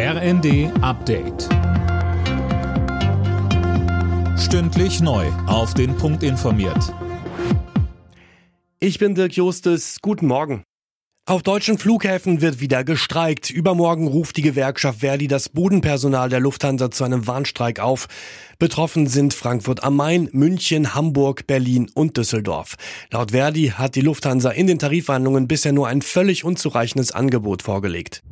RND Update. Stündlich neu. Auf den Punkt informiert. Ich bin Dirk Justes. Guten Morgen. Auf deutschen Flughäfen wird wieder gestreikt. Übermorgen ruft die Gewerkschaft Verdi das Bodenpersonal der Lufthansa zu einem Warnstreik auf. Betroffen sind Frankfurt am Main, München, Hamburg, Berlin und Düsseldorf. Laut Verdi hat die Lufthansa in den Tarifverhandlungen bisher nur ein völlig unzureichendes Angebot vorgelegt.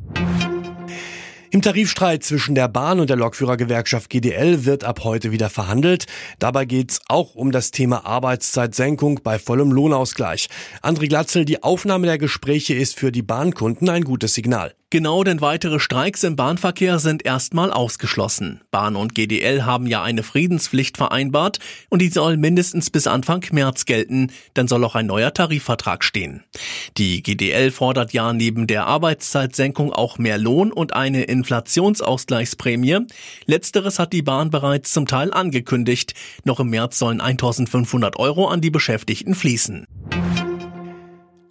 Im Tarifstreit zwischen der Bahn und der Lokführergewerkschaft GDL wird ab heute wieder verhandelt. Dabei geht es auch um das Thema Arbeitszeitsenkung bei vollem Lohnausgleich. André Glatzel, die Aufnahme der Gespräche ist für die Bahnkunden ein gutes Signal. Genau, denn weitere Streiks im Bahnverkehr sind erstmal ausgeschlossen. Bahn und GDL haben ja eine Friedenspflicht vereinbart und die soll mindestens bis Anfang März gelten, dann soll auch ein neuer Tarifvertrag stehen. Die GDL fordert ja neben der Arbeitszeitsenkung auch mehr Lohn und eine Inflationsausgleichsprämie. Letzteres hat die Bahn bereits zum Teil angekündigt. Noch im März sollen 1500 Euro an die Beschäftigten fließen.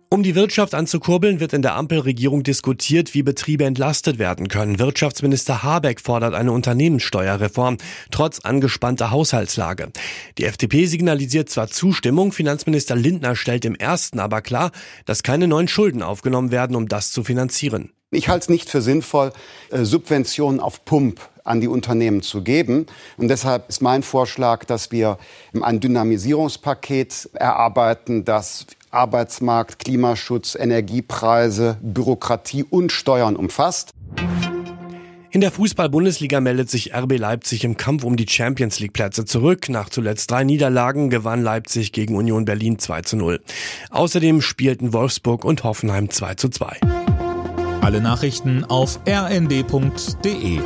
Um die Wirtschaft anzukurbeln, wird in der Ampelregierung diskutiert, wie Betriebe entlastet werden können. Wirtschaftsminister Habeck fordert eine Unternehmenssteuerreform, trotz angespannter Haushaltslage. Die FDP signalisiert zwar Zustimmung, Finanzminister Lindner stellt im ersten aber klar, dass keine neuen Schulden aufgenommen werden, um das zu finanzieren. Ich halte es nicht für sinnvoll, äh, Subventionen auf Pump an die Unternehmen zu geben. Und deshalb ist mein Vorschlag, dass wir ein Dynamisierungspaket erarbeiten, das Arbeitsmarkt, Klimaschutz, Energiepreise, Bürokratie und Steuern umfasst. In der Fußball-Bundesliga meldet sich RB Leipzig im Kampf um die Champions League-Plätze zurück. Nach zuletzt drei Niederlagen gewann Leipzig gegen Union Berlin 2 zu 0. Außerdem spielten Wolfsburg und Hoffenheim 2 zu 2. Alle Nachrichten auf rnd.de